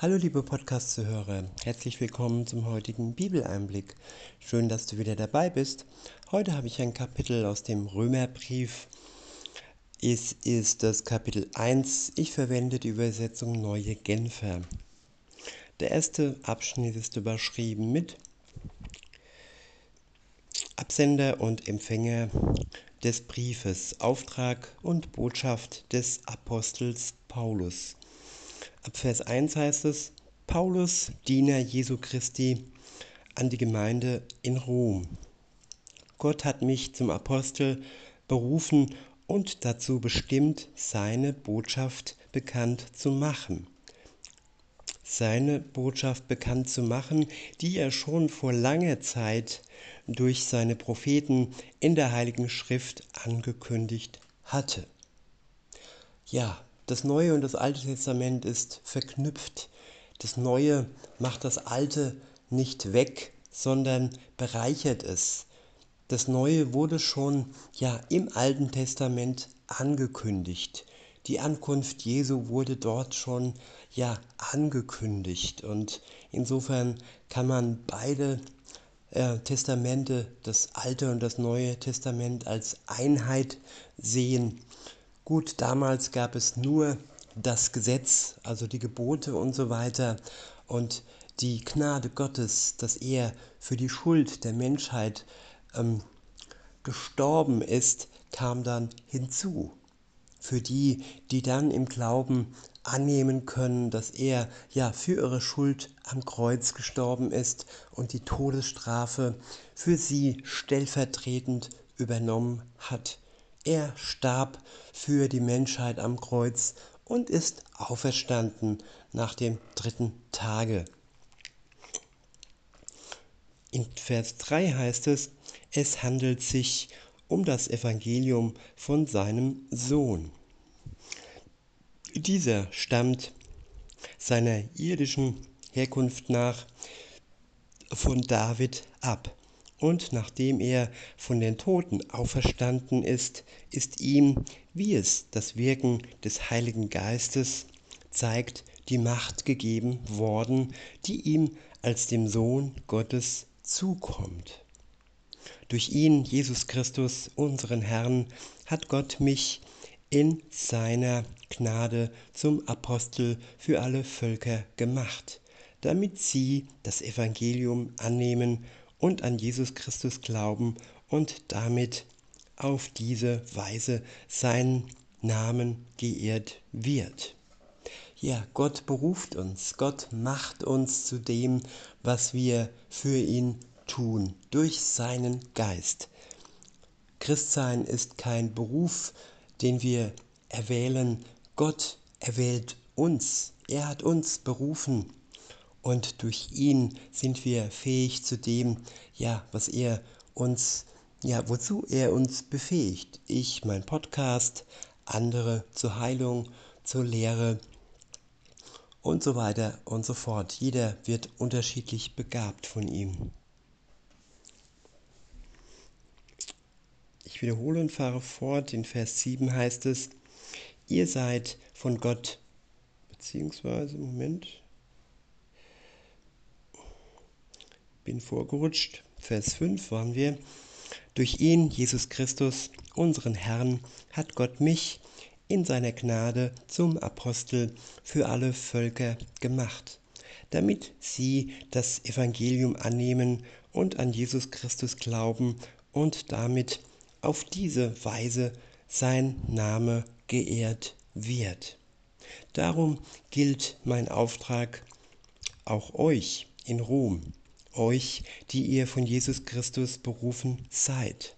Hallo liebe Podcast-Zuhörer, herzlich willkommen zum heutigen Bibeleinblick. Schön, dass du wieder dabei bist. Heute habe ich ein Kapitel aus dem Römerbrief. Es ist das Kapitel 1. Ich verwende die Übersetzung Neue Genfer. Der erste Abschnitt ist überschrieben mit Absender und Empfänger des Briefes, Auftrag und Botschaft des Apostels Paulus. Ab Vers 1 heißt es, Paulus, Diener Jesu Christi, an die Gemeinde in Rom. Gott hat mich zum Apostel berufen und dazu bestimmt, seine Botschaft bekannt zu machen. Seine Botschaft bekannt zu machen, die er schon vor langer Zeit durch seine Propheten in der Heiligen Schrift angekündigt hatte. Ja, das Neue und das Alte Testament ist verknüpft. Das Neue macht das Alte nicht weg, sondern bereichert es. Das Neue wurde schon ja im Alten Testament angekündigt. Die Ankunft Jesu wurde dort schon ja angekündigt und insofern kann man beide äh, Testamente, das Alte und das Neue Testament als Einheit sehen. Gut, damals gab es nur das Gesetz, also die Gebote und so weiter und die Gnade Gottes, dass er für die Schuld der Menschheit ähm, gestorben ist, kam dann hinzu. Für die, die dann im Glauben annehmen können, dass er ja für ihre Schuld am Kreuz gestorben ist und die Todesstrafe für sie stellvertretend übernommen hat. Er starb für die Menschheit am Kreuz und ist auferstanden nach dem dritten Tage. In Vers 3 heißt es, es handelt sich um das Evangelium von seinem Sohn. Dieser stammt seiner irdischen Herkunft nach von David ab und nachdem er von den Toten auferstanden ist, ist ihm, wie es das Wirken des Heiligen Geistes zeigt, die Macht gegeben worden, die ihm als dem Sohn Gottes zukommt. Durch ihn, Jesus Christus, unseren Herrn, hat Gott mich in seiner Gnade zum Apostel für alle Völker gemacht, damit sie das Evangelium annehmen und an Jesus Christus glauben und damit auf diese Weise sein Namen geehrt wird. Ja, Gott beruft uns, Gott macht uns zu dem, was wir für ihn tun, durch seinen Geist. Christsein ist kein Beruf, den wir erwählen, Gott erwählt uns, er hat uns berufen und durch ihn sind wir fähig zu dem, ja, was er uns, ja, wozu er uns befähigt. Ich, mein Podcast, andere zur Heilung, zur Lehre und so weiter und so fort. Jeder wird unterschiedlich begabt von ihm. Ich wiederhole und fahre fort. In Vers 7 heißt es, ihr seid von Gott, beziehungsweise, Moment, bin vorgerutscht. Vers 5 waren wir. Durch ihn, Jesus Christus, unseren Herrn, hat Gott mich in seiner Gnade zum Apostel für alle Völker gemacht, damit sie das Evangelium annehmen und an Jesus Christus glauben und damit auf diese Weise sein Name geehrt wird. Darum gilt mein Auftrag auch euch in Rom, euch, die ihr von Jesus Christus berufen seid.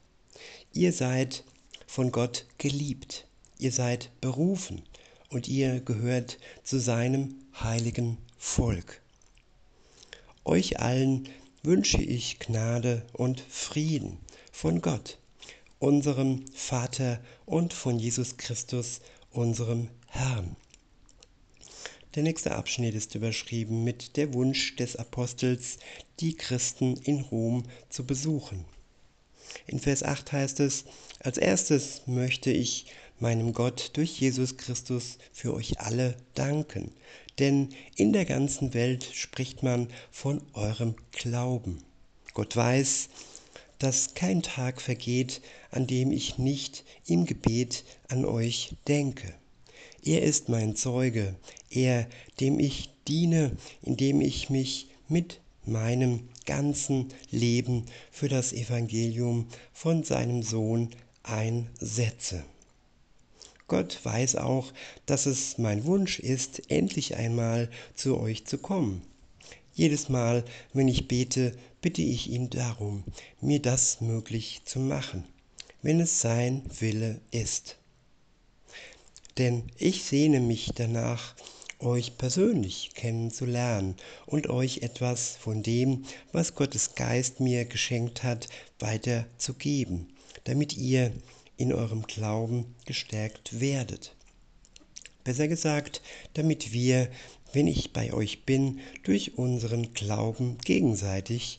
Ihr seid von Gott geliebt, ihr seid berufen und ihr gehört zu seinem heiligen Volk. Euch allen wünsche ich Gnade und Frieden von Gott, unserem Vater und von Jesus Christus, unserem Herrn. Der nächste Abschnitt ist überschrieben mit der Wunsch des Apostels, die Christen in Rom zu besuchen. In Vers 8 heißt es, als erstes möchte ich meinem Gott durch Jesus Christus für euch alle danken, denn in der ganzen Welt spricht man von eurem Glauben. Gott weiß, dass kein Tag vergeht, an dem ich nicht im Gebet an euch denke. Er ist mein Zeuge, er, dem ich diene, indem ich mich mit meinem ganzen Leben für das Evangelium von seinem Sohn einsetze. Gott weiß auch, dass es mein Wunsch ist, endlich einmal zu euch zu kommen. Jedes Mal, wenn ich bete, bitte ich ihn darum, mir das möglich zu machen, wenn es sein Wille ist. Denn ich sehne mich danach, euch persönlich kennenzulernen und euch etwas von dem, was Gottes Geist mir geschenkt hat, weiterzugeben, damit ihr in eurem Glauben gestärkt werdet. Besser gesagt, damit wir, wenn ich bei euch bin, durch unseren Glauben gegenseitig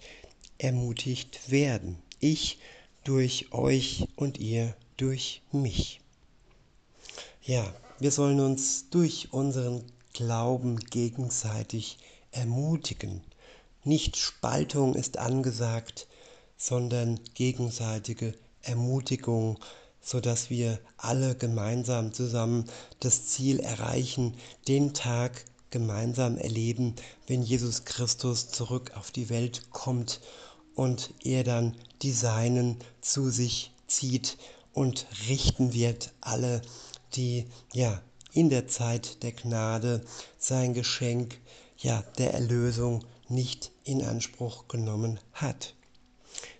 ermutigt werden. Ich durch euch und ihr durch mich. Ja, wir sollen uns durch unseren Glauben gegenseitig ermutigen. Nicht Spaltung ist angesagt, sondern gegenseitige Ermutigung, sodass wir alle gemeinsam zusammen das Ziel erreichen, den Tag gemeinsam erleben, wenn Jesus Christus zurück auf die Welt kommt und er dann die Seinen zu sich zieht und richten wird alle, die ja in der Zeit der Gnade sein Geschenk, ja der Erlösung nicht in Anspruch genommen hat.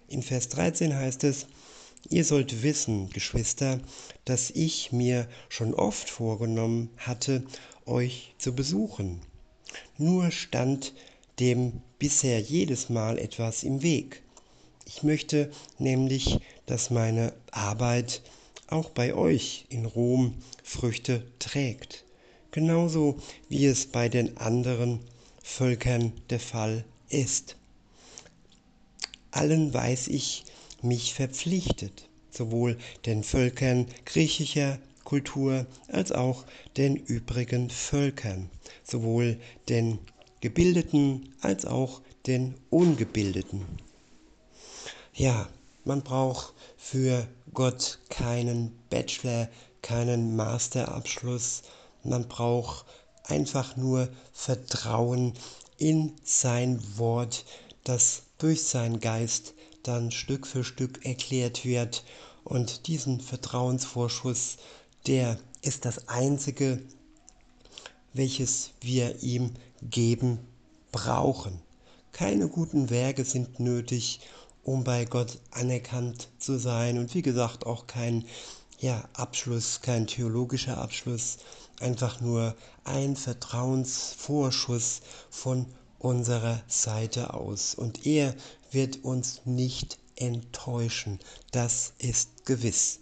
In Vers 13 heißt es, Ihr sollt wissen, Geschwister, dass ich mir schon oft vorgenommen hatte, euch zu besuchen. Nur stand dem bisher jedes Mal etwas im Weg. Ich möchte nämlich, dass meine Arbeit auch bei euch in Rom Früchte trägt, genauso wie es bei den anderen Völkern der Fall ist. Allen weiß ich mich verpflichtet, sowohl den Völkern griechischer Kultur als auch den übrigen Völkern, sowohl den Gebildeten als auch den Ungebildeten. Ja, man braucht für Gott keinen Bachelor, keinen Masterabschluss. Man braucht einfach nur Vertrauen in sein Wort, das durch seinen Geist dann Stück für Stück erklärt wird. Und diesen Vertrauensvorschuss, der ist das Einzige, welches wir ihm geben brauchen. Keine guten Werke sind nötig, um bei Gott anerkannt zu sein und wie gesagt auch kein ja, Abschluss, kein theologischer Abschluss, einfach nur ein Vertrauensvorschuss von unserer Seite aus. Und er wird uns nicht enttäuschen, das ist gewiss.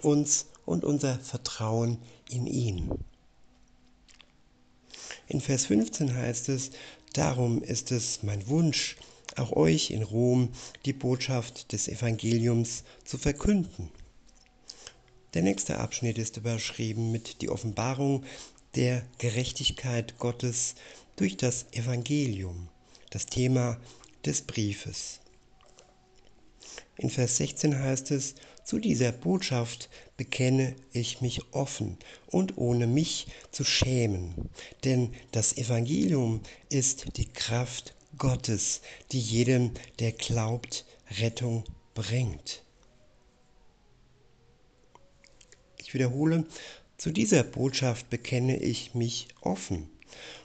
Uns und unser Vertrauen in ihn. In Vers 15 heißt es, darum ist es mein Wunsch, auch euch in Rom die Botschaft des Evangeliums zu verkünden. Der nächste Abschnitt ist überschrieben mit die Offenbarung der Gerechtigkeit Gottes durch das Evangelium, das Thema des Briefes. In Vers 16 heißt es, zu dieser Botschaft bekenne ich mich offen und ohne mich zu schämen, denn das Evangelium ist die Kraft Gottes, die jedem, der glaubt, Rettung bringt. Ich wiederhole, zu dieser Botschaft bekenne ich mich offen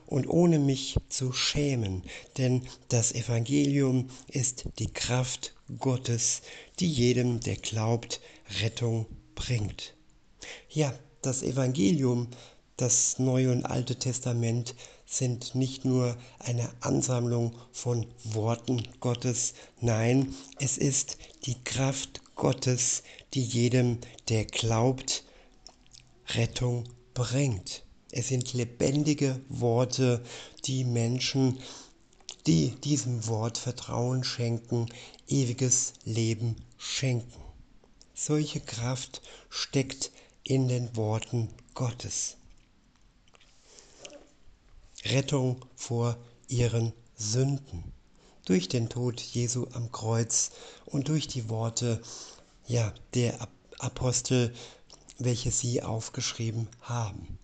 und ohne mich zu schämen, denn das Evangelium ist die Kraft Gottes, die jedem, der glaubt, Rettung bringt. Ja, das Evangelium, das Neue und Alte Testament sind nicht nur eine Ansammlung von Worten Gottes, nein, es ist die Kraft Gottes, die jedem, der glaubt, Rettung bringt. Es sind lebendige Worte, die Menschen, die diesem Wort Vertrauen schenken, ewiges Leben schenken. solche Kraft steckt in den Worten Gottes. Rettung vor ihren Sünden durch den Tod Jesu am Kreuz und durch die Worte ja, der Apostel, welche sie aufgeschrieben haben.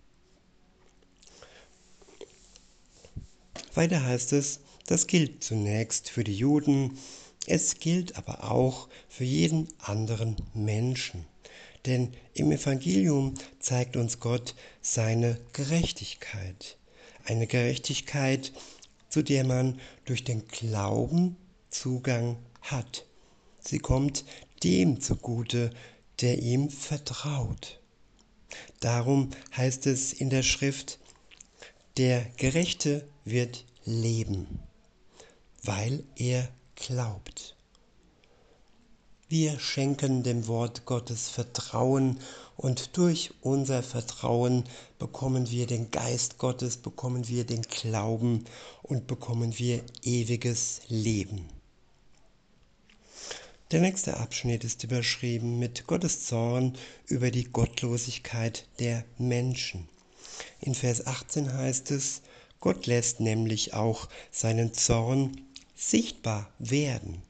Weiter heißt es, das gilt zunächst für die Juden, es gilt aber auch für jeden anderen Menschen. Denn im Evangelium zeigt uns Gott seine Gerechtigkeit. Eine Gerechtigkeit, zu der man durch den Glauben Zugang hat. Sie kommt dem zugute, der ihm vertraut. Darum heißt es in der Schrift, der Gerechte wird leben, weil er glaubt. Wir schenken dem Wort Gottes Vertrauen und durch unser Vertrauen bekommen wir den Geist Gottes, bekommen wir den Glauben und bekommen wir ewiges Leben. Der nächste Abschnitt ist überschrieben mit Gottes Zorn über die Gottlosigkeit der Menschen. In Vers 18 heißt es, Gott lässt nämlich auch seinen Zorn sichtbar werden.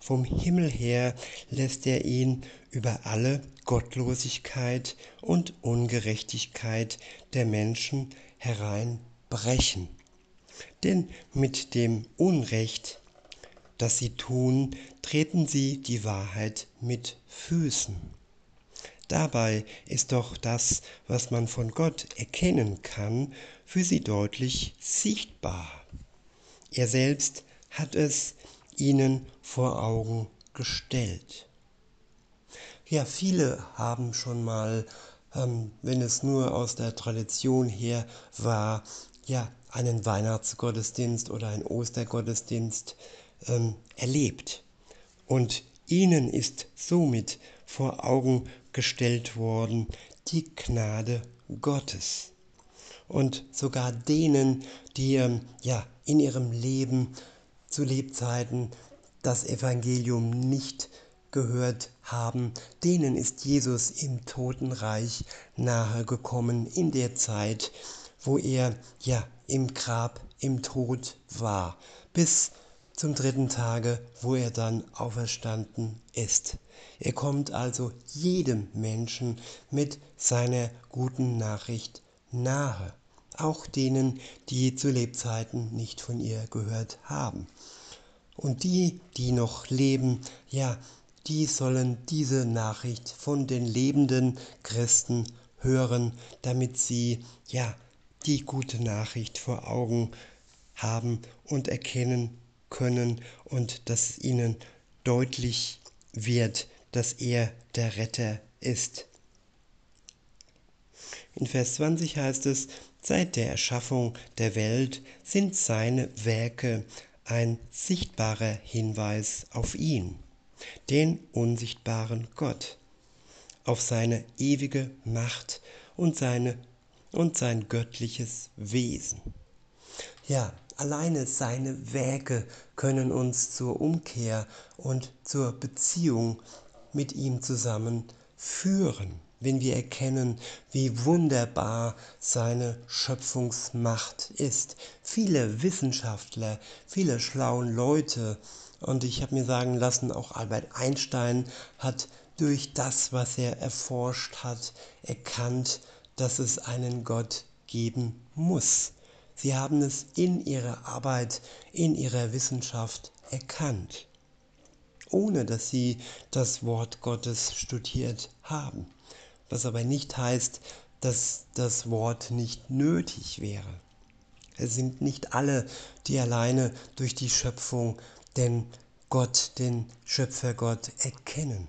Vom Himmel her lässt er ihn über alle Gottlosigkeit und Ungerechtigkeit der Menschen hereinbrechen. Denn mit dem Unrecht, das sie tun, treten sie die Wahrheit mit Füßen. Dabei ist doch das, was man von Gott erkennen kann, für sie deutlich sichtbar. Er selbst hat es ihnen vor Augen gestellt. Ja, viele haben schon mal, ähm, wenn es nur aus der Tradition her war, ja, einen Weihnachtsgottesdienst oder einen Ostergottesdienst ähm, erlebt. Und ihnen ist somit vor Augen gestellt worden die Gnade Gottes. Und sogar denen, die ähm, ja in ihrem Leben zu Lebzeiten das Evangelium nicht gehört haben, denen ist Jesus im Totenreich nahe gekommen in der Zeit, wo er ja im Grab, im Tod war, bis zum dritten Tage, wo er dann auferstanden ist. Er kommt also jedem Menschen mit seiner guten Nachricht nahe, auch denen, die zu Lebzeiten nicht von ihr gehört haben. Und die, die noch leben, ja, die sollen diese Nachricht von den lebenden Christen hören, damit sie ja die gute Nachricht vor Augen haben und erkennen können und dass ihnen deutlich wird, dass er der Retter ist. In Vers 20 heißt es, seit der Erschaffung der Welt sind seine Werke ein sichtbarer Hinweis auf ihn den unsichtbaren Gott, auf seine ewige Macht und, seine, und sein göttliches Wesen. Ja, alleine seine Werke können uns zur Umkehr und zur Beziehung mit ihm zusammen führen, wenn wir erkennen, wie wunderbar seine Schöpfungsmacht ist. Viele Wissenschaftler, viele schlauen Leute und ich habe mir sagen lassen, auch Albert Einstein hat durch das, was er erforscht hat, erkannt, dass es einen Gott geben muss. Sie haben es in ihrer Arbeit, in ihrer Wissenschaft erkannt, ohne dass sie das Wort Gottes studiert haben. Was aber nicht heißt, dass das Wort nicht nötig wäre. Es sind nicht alle, die alleine durch die Schöpfung den Gott, den Schöpfergott erkennen.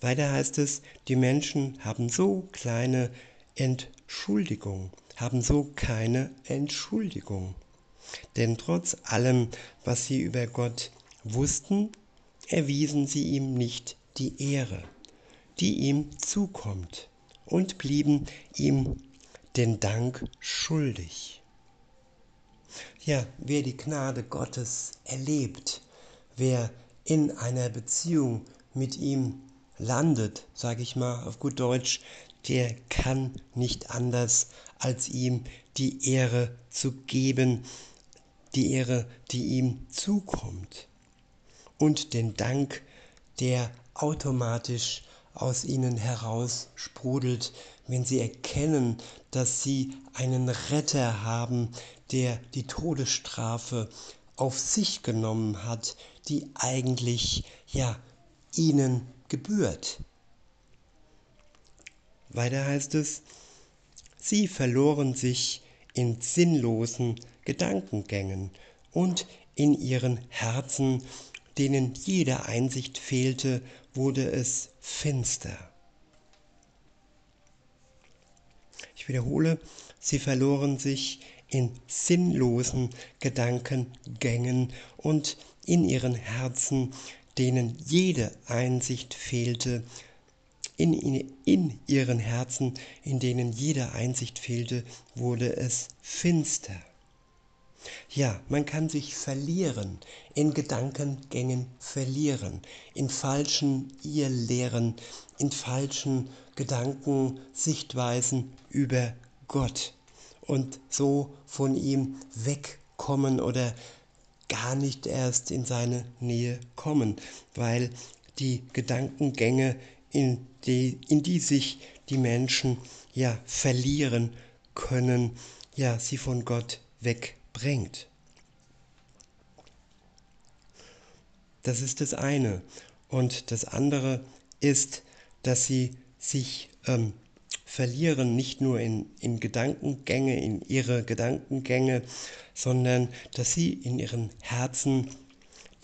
Weiter heißt es, die Menschen haben so kleine Entschuldigung, haben so keine Entschuldigung. Denn trotz allem, was sie über Gott wussten, erwiesen sie ihm nicht die Ehre, die ihm zukommt, und blieben ihm den Dank schuldig. Ja, wer die Gnade Gottes erlebt, wer in einer Beziehung mit ihm landet, sage ich mal auf gut Deutsch, der kann nicht anders, als ihm die Ehre zu geben, die Ehre, die ihm zukommt. Und den Dank, der automatisch aus ihnen heraus sprudelt, wenn sie erkennen, dass sie einen Retter haben, der die Todesstrafe auf sich genommen hat, die eigentlich ja ihnen gebührt. Weiter heißt es, sie verloren sich in sinnlosen Gedankengängen und in ihren Herzen, denen jede Einsicht fehlte, wurde es finster. Ich wiederhole, sie verloren sich in sinnlosen Gedankengängen und in ihren Herzen, denen jede Einsicht fehlte, in, in, in, ihren Herzen, in denen jede Einsicht fehlte, wurde es finster. Ja, man kann sich verlieren, in Gedankengängen verlieren, in falschen Irrlehren, in falschen Gedankensichtweisen über Gott und so von ihm wegkommen oder gar nicht erst in seine Nähe kommen, weil die Gedankengänge, in die, in die sich die Menschen ja verlieren können, ja sie von Gott wegbringt. Das ist das eine. Und das andere ist, dass sie sich ähm, verlieren, nicht nur in, in Gedankengänge, in ihre Gedankengänge, sondern dass sie in ihren Herzen,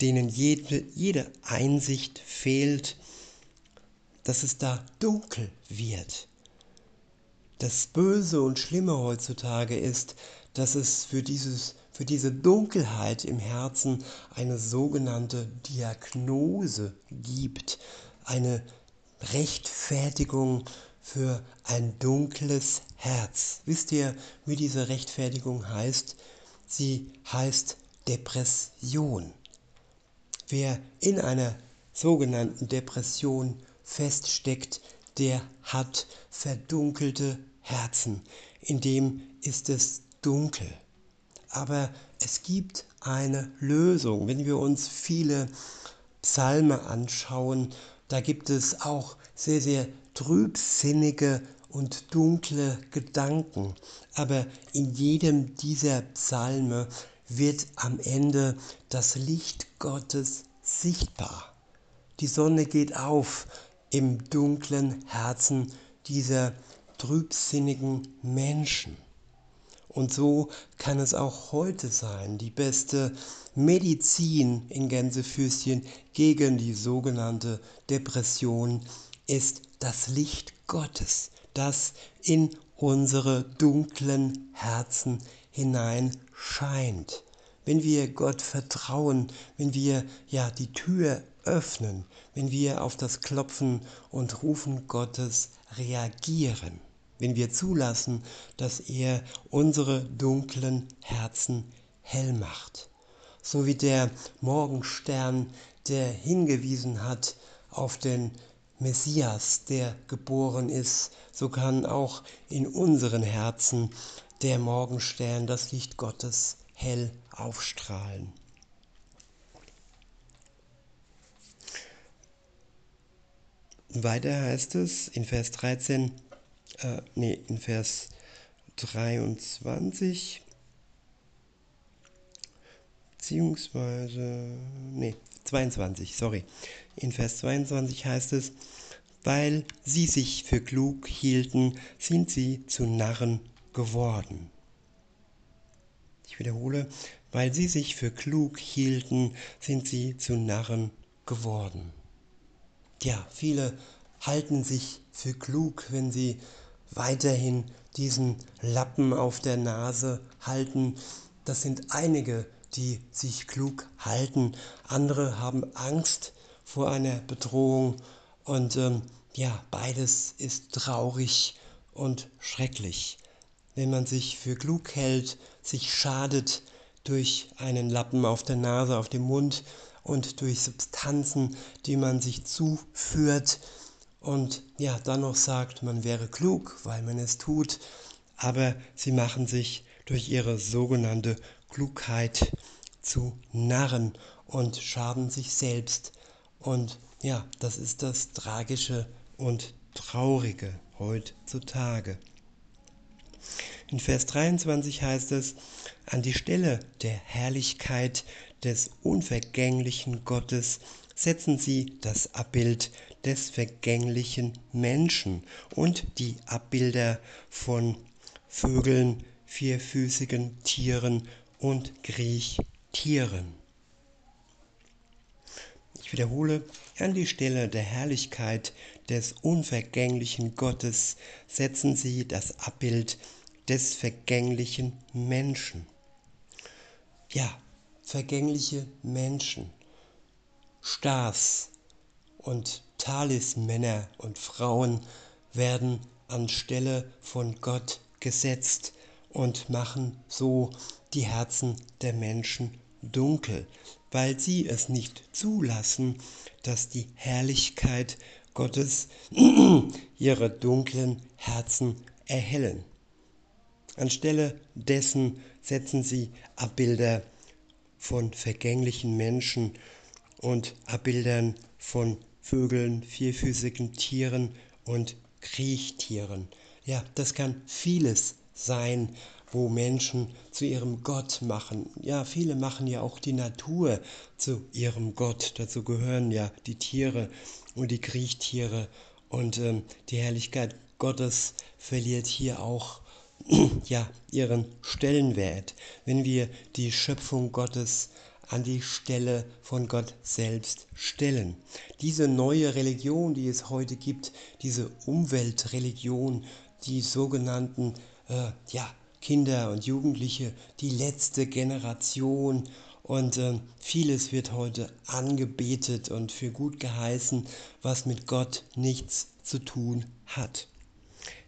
denen jede, jede Einsicht fehlt, dass es da dunkel wird. Das Böse und Schlimme heutzutage ist, dass es für, dieses, für diese Dunkelheit im Herzen eine sogenannte Diagnose gibt, eine Rechtfertigung für ein dunkles Herz. Wisst ihr, wie diese Rechtfertigung heißt? Sie heißt Depression. Wer in einer sogenannten Depression feststeckt, der hat verdunkelte Herzen. In dem ist es dunkel. Aber es gibt eine Lösung. Wenn wir uns viele Psalme anschauen, da gibt es auch sehr, sehr trübsinnige und dunkle Gedanken. Aber in jedem dieser Psalme wird am Ende das Licht Gottes sichtbar. Die Sonne geht auf im dunklen Herzen dieser trübsinnigen Menschen. Und so kann es auch heute sein, die beste Medizin in Gänsefüßchen gegen die sogenannte Depression ist das Licht Gottes, das in unsere dunklen Herzen hinein scheint. Wenn wir Gott vertrauen, wenn wir ja die Tür öffnen, wenn wir auf das Klopfen und Rufen Gottes reagieren, wenn wir zulassen, dass er unsere dunklen Herzen hell macht. So wie der Morgenstern, der hingewiesen hat auf den Messias, der geboren ist, so kann auch in unseren Herzen der Morgenstern, das Licht Gottes, hell aufstrahlen. Weiter heißt es in Vers 13, äh, nee, in Vers 23, beziehungsweise, nee, 22, sorry. In Vers 22 heißt es, weil sie sich für klug hielten, sind sie zu Narren geworden. Ich wiederhole, weil sie sich für klug hielten, sind sie zu Narren geworden. Ja, viele halten sich für klug, wenn sie weiterhin diesen Lappen auf der Nase halten. Das sind einige, die sich klug halten. Andere haben Angst vor einer Bedrohung. Und ähm, ja, beides ist traurig und schrecklich. Wenn man sich für klug hält, sich schadet durch einen Lappen auf der Nase, auf dem Mund und durch Substanzen, die man sich zuführt und ja, dann noch sagt, man wäre klug, weil man es tut, aber sie machen sich durch ihre sogenannte Klugheit zu Narren und schaden sich selbst. Und ja, das ist das Tragische und Traurige heutzutage. In Vers 23 heißt es, an die Stelle der Herrlichkeit des unvergänglichen Gottes setzen sie das Abbild des vergänglichen Menschen und die Abbilder von Vögeln, vierfüßigen Tieren und Kriechtieren. Ich wiederhole, an die Stelle der Herrlichkeit des unvergänglichen Gottes setzen sie das Abbild des vergänglichen Menschen. Ja, vergängliche Menschen, Stars und Talismänner und Frauen werden anstelle von Gott gesetzt und machen so die Herzen der Menschen dunkel, weil sie es nicht zulassen, dass die Herrlichkeit Gottes ihre dunklen Herzen erhellen. Anstelle dessen setzen sie Abbilder von vergänglichen Menschen und Abbildern von Vögeln, vierfüßigen Tieren und Kriechtieren. Ja, das kann vieles sein, wo Menschen zu ihrem Gott machen. Ja, viele machen ja auch die Natur zu ihrem Gott. Dazu gehören ja die Tiere und die Kriechtiere. Und ähm, die Herrlichkeit Gottes verliert hier auch ja, ihren Stellenwert, wenn wir die Schöpfung Gottes an die Stelle von Gott selbst stellen. Diese neue Religion, die es heute gibt, diese Umweltreligion, die sogenannten äh, ja, Kinder und Jugendliche, die letzte Generation und äh, vieles wird heute angebetet und für gut geheißen, was mit Gott nichts zu tun hat.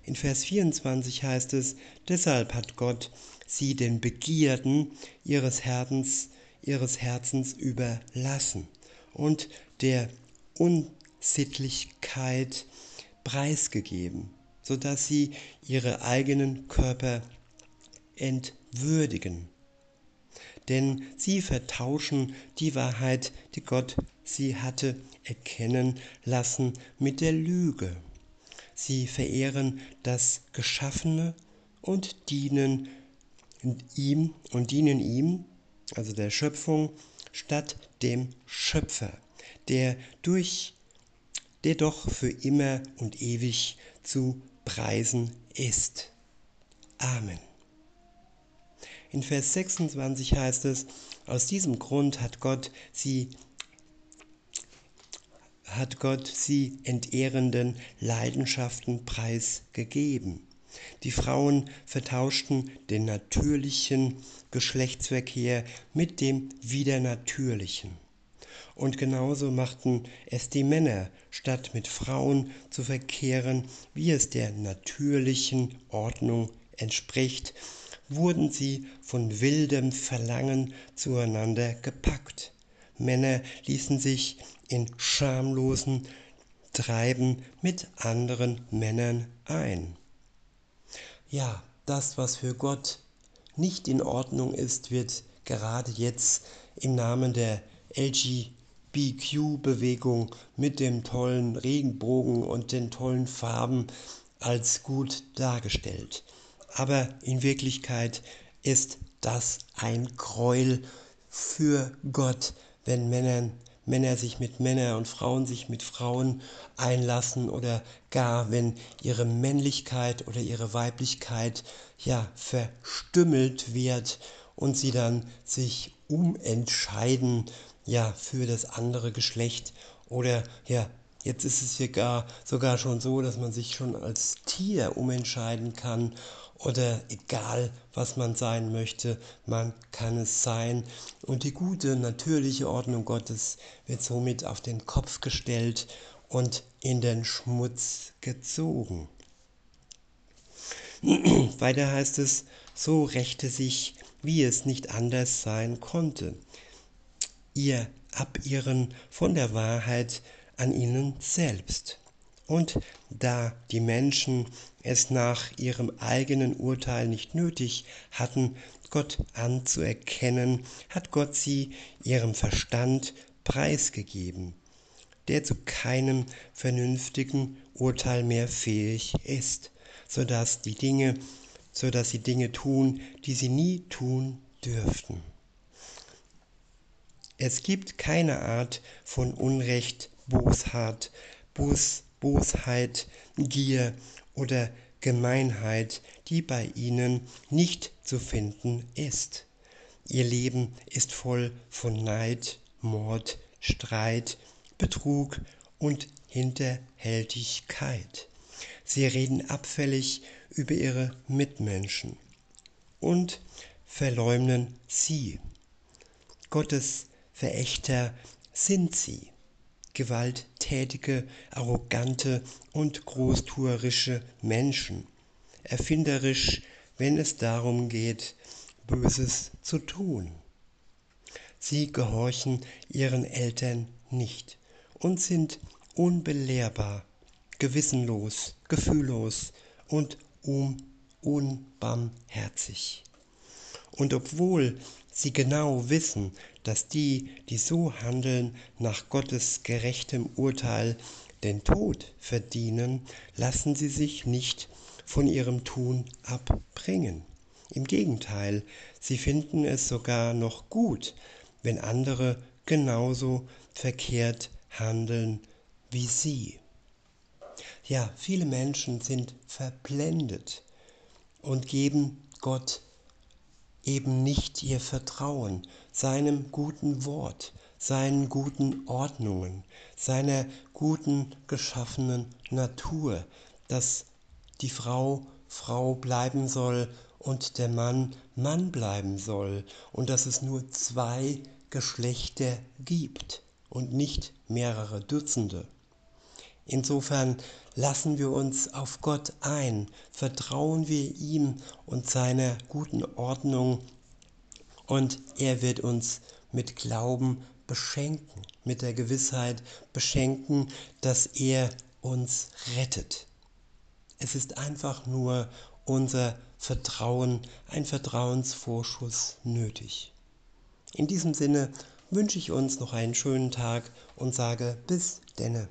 In Vers 24 heißt es, deshalb hat Gott sie den Begierden ihres Herzens, ihres Herzens überlassen und der Unsittlichkeit preisgegeben, sodass sie ihre eigenen Körper entwürdigen. Denn sie vertauschen die Wahrheit, die Gott sie hatte erkennen lassen, mit der Lüge. Sie verehren das Geschaffene und dienen ihm und dienen ihm, also der Schöpfung, statt dem Schöpfer, der durch der doch für immer und ewig zu preisen ist. Amen. In Vers 26 heißt es, aus diesem Grund hat Gott sie hat Gott sie entehrenden Leidenschaften preisgegeben. Die Frauen vertauschten den natürlichen Geschlechtsverkehr mit dem widernatürlichen. Und genauso machten es die Männer, statt mit Frauen zu verkehren, wie es der natürlichen Ordnung entspricht, wurden sie von wildem Verlangen zueinander gepackt. Männer ließen sich in schamlosen Treiben mit anderen Männern ein. Ja, das, was für Gott nicht in Ordnung ist, wird gerade jetzt im Namen der LGBTQ-Bewegung mit dem tollen Regenbogen und den tollen Farben als gut dargestellt. Aber in Wirklichkeit ist das ein Gräuel für Gott, wenn Männern Männer sich mit Männern und Frauen sich mit Frauen einlassen oder gar wenn ihre Männlichkeit oder ihre Weiblichkeit ja verstümmelt wird und sie dann sich umentscheiden ja für das andere Geschlecht oder ja jetzt ist es ja gar, sogar schon so, dass man sich schon als Tier umentscheiden kann oder egal, was man sein möchte, man kann es sein. Und die gute, natürliche Ordnung Gottes wird somit auf den Kopf gestellt und in den Schmutz gezogen. Weiter heißt es, so rächte sich, wie es nicht anders sein konnte. Ihr abirren von der Wahrheit an ihnen selbst. Und da die Menschen es nach ihrem eigenen Urteil nicht nötig hatten, Gott anzuerkennen, hat Gott sie ihrem Verstand preisgegeben, der zu keinem vernünftigen Urteil mehr fähig ist, sodass die Dinge, sodass sie Dinge tun, die sie nie tun dürften. Es gibt keine Art von Unrecht, Bosheit, Bos, Bosheit, Gier oder Gemeinheit, die bei ihnen nicht zu finden ist. Ihr Leben ist voll von Neid, Mord, Streit, Betrug und Hinterhältigkeit. Sie reden abfällig über ihre Mitmenschen und verleumden sie. Gottes Verächter sind sie gewalttätige, arrogante und großtuerische Menschen, erfinderisch, wenn es darum geht, Böses zu tun. Sie gehorchen ihren Eltern nicht und sind unbelehrbar, gewissenlos, gefühllos und um unbarmherzig. Und obwohl sie genau wissen, dass die, die so handeln, nach Gottes gerechtem Urteil den Tod verdienen, lassen sie sich nicht von ihrem Tun abbringen. Im Gegenteil, sie finden es sogar noch gut, wenn andere genauso verkehrt handeln wie sie. Ja, viele Menschen sind verblendet und geben Gott eben nicht ihr Vertrauen, seinem guten Wort, seinen guten Ordnungen, seiner guten geschaffenen Natur, dass die Frau Frau bleiben soll und der Mann Mann bleiben soll und dass es nur zwei Geschlechter gibt und nicht mehrere Dutzende. Insofern lassen wir uns auf Gott ein, vertrauen wir ihm und seiner guten Ordnung und er wird uns mit Glauben beschenken, mit der Gewissheit beschenken, dass er uns rettet. Es ist einfach nur unser Vertrauen, ein Vertrauensvorschuss nötig. In diesem Sinne wünsche ich uns noch einen schönen Tag und sage bis denne.